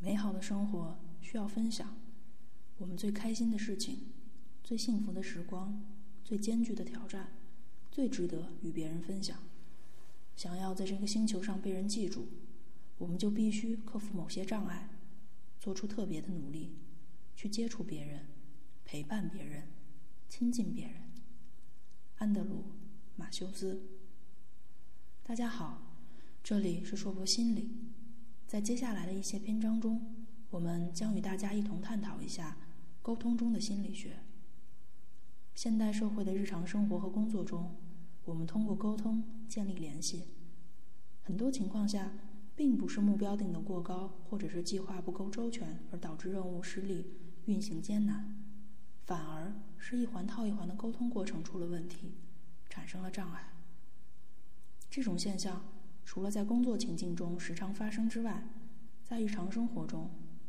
美好的生活需要分享，我们最开心的事情、最幸福的时光、最艰巨的挑战，最值得与别人分享。想要在这个星球上被人记住，我们就必须克服某些障碍，做出特别的努力，去接触别人，陪伴别人，亲近别人。安德鲁·马修斯，大家好，这里是硕博心理。在接下来的一些篇章中，我们将与大家一同探讨一下沟通中的心理学。现代社会的日常生活和工作中，我们通过沟通建立联系。很多情况下，并不是目标定得过高，或者是计划不够周全而导致任务失利、运行艰难，反而是一环套一环的沟通过程出了问题，产生了障碍。这种现象。除了在工作情境中时常发生之外，在日常生活中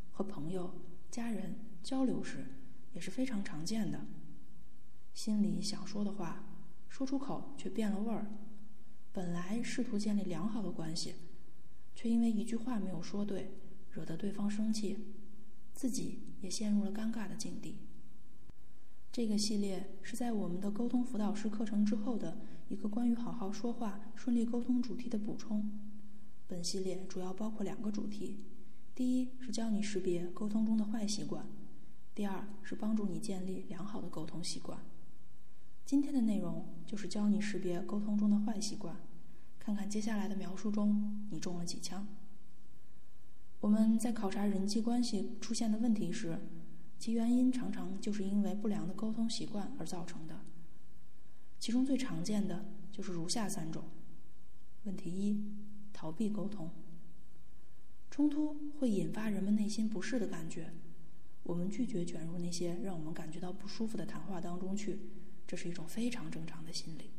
和朋友、家人交流时也是非常常见的。心里想说的话，说出口却变了味儿。本来试图建立良好的关系，却因为一句话没有说对，惹得对方生气，自己也陷入了尴尬的境地。这个系列是在我们的沟通辅导师课程之后的。一个关于好好说话、顺利沟通主题的补充。本系列主要包括两个主题：第一是教你识别沟通中的坏习惯；第二是帮助你建立良好的沟通习惯。今天的内容就是教你识别沟通中的坏习惯，看看接下来的描述中你中了几枪。我们在考察人际关系出现的问题时，其原因常常就是因为不良的沟通习惯而造成的。其中最常见的就是如下三种。问题一：逃避沟通。冲突会引发人们内心不适的感觉，我们拒绝卷入那些让我们感觉到不舒服的谈话当中去，这是一种非常正常的心理。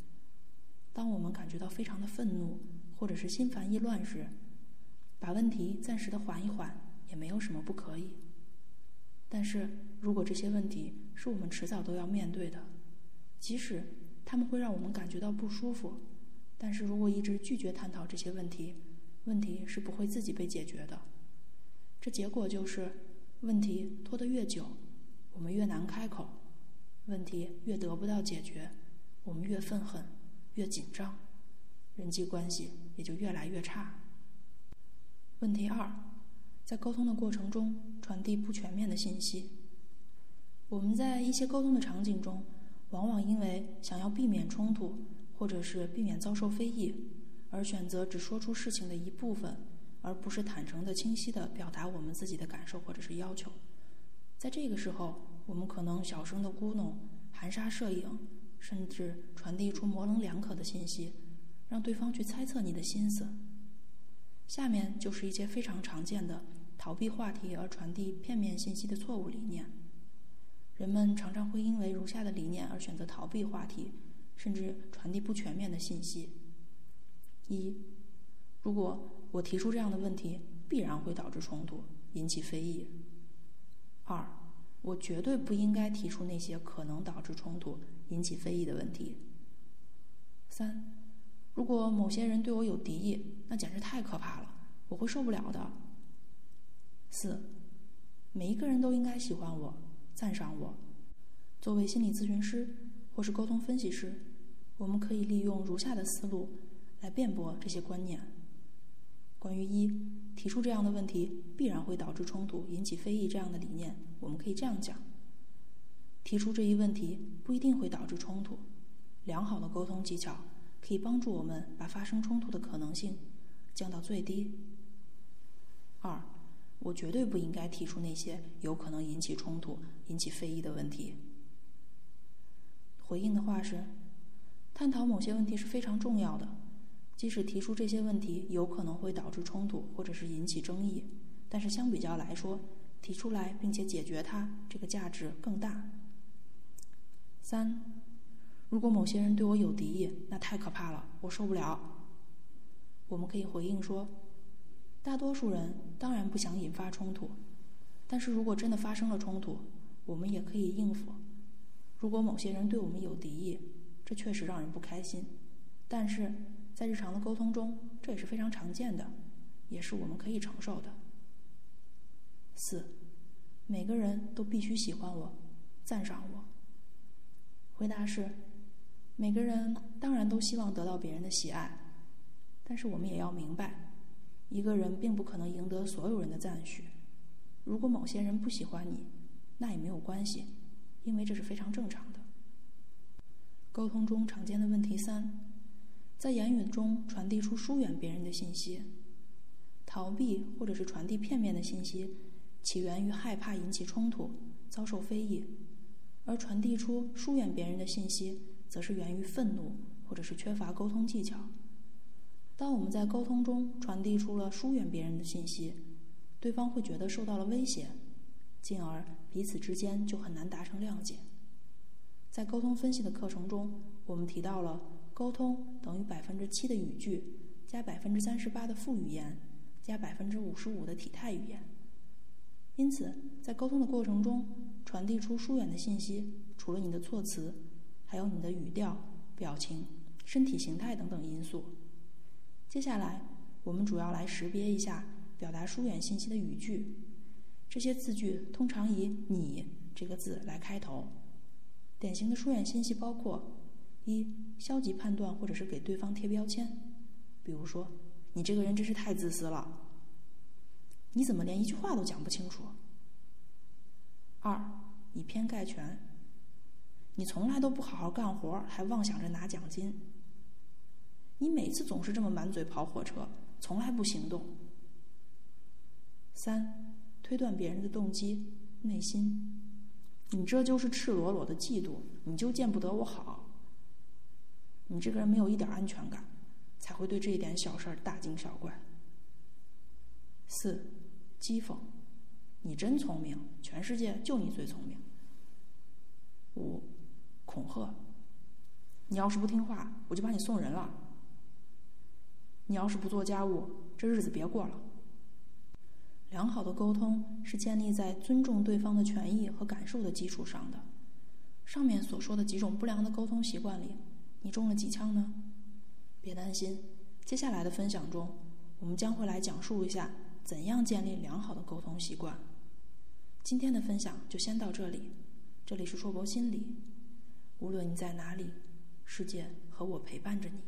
当我们感觉到非常的愤怒或者是心烦意乱时，把问题暂时的缓一缓也没有什么不可以。但是如果这些问题是我们迟早都要面对的，即使他们会让我们感觉到不舒服，但是如果一直拒绝探讨这些问题，问题是不会自己被解决的。这结果就是，问题拖得越久，我们越难开口；问题越得不到解决，我们越愤恨、越紧张，人际关系也就越来越差。问题二，在沟通的过程中传递不全面的信息。我们在一些沟通的场景中。往往因为想要避免冲突，或者是避免遭受非议，而选择只说出事情的一部分，而不是坦诚的、清晰的表达我们自己的感受或者是要求。在这个时候，我们可能小声的咕哝、含沙射影，甚至传递出模棱两可的信息，让对方去猜测你的心思。下面就是一些非常常见的逃避话题而传递片面信息的错误理念。人们常常会因为如下的理念而选择逃避话题，甚至传递不全面的信息：一，如果我提出这样的问题，必然会导致冲突，引起非议；二，我绝对不应该提出那些可能导致冲突、引起非议的问题；三，如果某些人对我有敌意，那简直太可怕了，我会受不了的；四，每一个人都应该喜欢我。赞赏我。作为心理咨询师或是沟通分析师，我们可以利用如下的思路来辩驳这些观念。关于一提出这样的问题必然会导致冲突、引起非议这样的理念，我们可以这样讲：提出这一问题不一定会导致冲突。良好的沟通技巧可以帮助我们把发生冲突的可能性降到最低。二。我绝对不应该提出那些有可能引起冲突、引起非议的问题。回应的话是：探讨某些问题是非常重要的，即使提出这些问题有可能会导致冲突或者是引起争议，但是相比较来说，提出来并且解决它，这个价值更大。三，如果某些人对我有敌意，那太可怕了，我受不了。我们可以回应说。大多数人当然不想引发冲突，但是如果真的发生了冲突，我们也可以应付。如果某些人对我们有敌意，这确实让人不开心，但是在日常的沟通中，这也是非常常见的，也是我们可以承受的。四，每个人都必须喜欢我，赞赏我。回答是，每个人当然都希望得到别人的喜爱，但是我们也要明白，一个人并不可能赢得所有人的赞许。如果某些人不喜欢你，那也没有关系，因为这是非常正常的。沟通中常见的问题三，在言语中传递出疏远别人的信息，逃避或者是传递片面的信息，起源于害怕引起冲突、遭受非议；而传递出疏远别人的信息，则是源于愤怒或者是缺乏沟通技巧。当我们在沟通中传递出了疏远别人的信息，对方会觉得受到了威胁，进而彼此之间就很难达成谅解。在沟通分析的课程中，我们提到了沟通等于百分之七的语句加百分之三十八的副语言加百分之五十五的体态语言。因此，在沟通的过程中，传递出疏远的信息，除了你的措辞，还有你的语调、表情、身体形态等等因素。接下来，我们主要来识别一下。表达疏远信息的语句，这些字句通常以“你”这个字来开头。典型的疏远信息包括：一、消极判断或者是给对方贴标签，比如说“你这个人真是太自私了”，“你怎么连一句话都讲不清楚”；二、以偏概全，“你从来都不好好干活，还妄想着拿奖金”；“你每次总是这么满嘴跑火车，从来不行动”。三，推断别人的动机、内心，你这就是赤裸裸的嫉妒，你就见不得我好。你这个人没有一点安全感，才会对这一点小事大惊小怪。四，讥讽，你真聪明，全世界就你最聪明。五，恐吓，你要是不听话，我就把你送人了。你要是不做家务，这日子别过了。良好的沟通是建立在尊重对方的权益和感受的基础上的。上面所说的几种不良的沟通习惯里，你中了几枪呢？别担心，接下来的分享中，我们将会来讲述一下怎样建立良好的沟通习惯。今天的分享就先到这里，这里是硕博心理，无论你在哪里，世界和我陪伴着你。